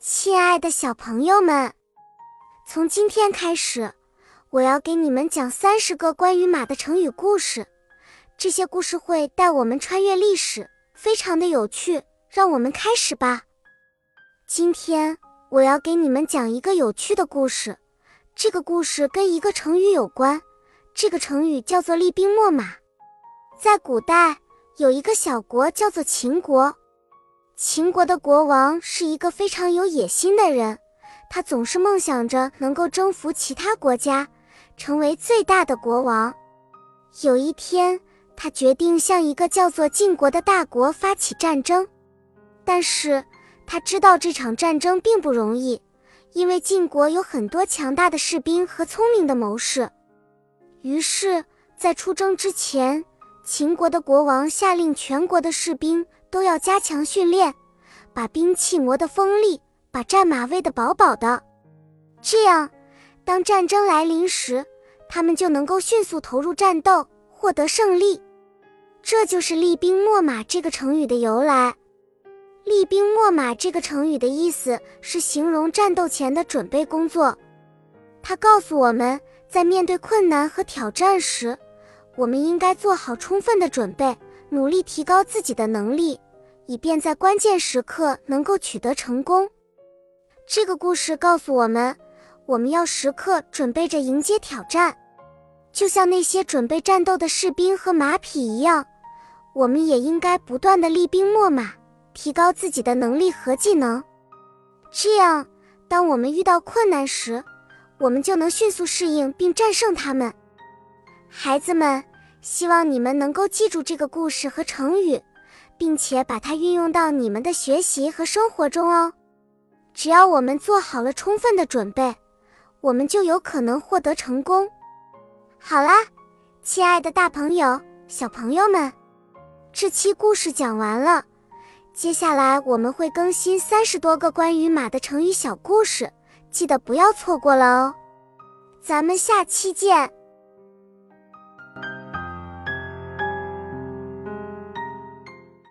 亲爱的小朋友们，从今天开始，我要给你们讲三十个关于马的成语故事。这些故事会带我们穿越历史，非常的有趣。让我们开始吧。今天我要给你们讲一个有趣的故事。这个故事跟一个成语有关，这个成语叫做“厉兵秣马”。在古代，有一个小国叫做秦国。秦国的国王是一个非常有野心的人，他总是梦想着能够征服其他国家，成为最大的国王。有一天，他决定向一个叫做晋国的大国发起战争，但是他知道这场战争并不容易，因为晋国有很多强大的士兵和聪明的谋士。于是，在出征之前，秦国的国王下令全国的士兵。都要加强训练，把兵器磨得锋利，把战马喂得饱饱的。这样，当战争来临时，他们就能够迅速投入战斗，获得胜利。这就是“厉兵秣马”这个成语的由来。“厉兵秣马”这个成语的意思是形容战斗前的准备工作。它告诉我们在面对困难和挑战时，我们应该做好充分的准备。努力提高自己的能力，以便在关键时刻能够取得成功。这个故事告诉我们，我们要时刻准备着迎接挑战，就像那些准备战斗的士兵和马匹一样。我们也应该不断的厉兵秣马，提高自己的能力和技能。这样，当我们遇到困难时，我们就能迅速适应并战胜他们。孩子们。希望你们能够记住这个故事和成语，并且把它运用到你们的学习和生活中哦。只要我们做好了充分的准备，我们就有可能获得成功。好啦，亲爱的大朋友、小朋友们，这期故事讲完了。接下来我们会更新三十多个关于马的成语小故事，记得不要错过了哦。咱们下期见。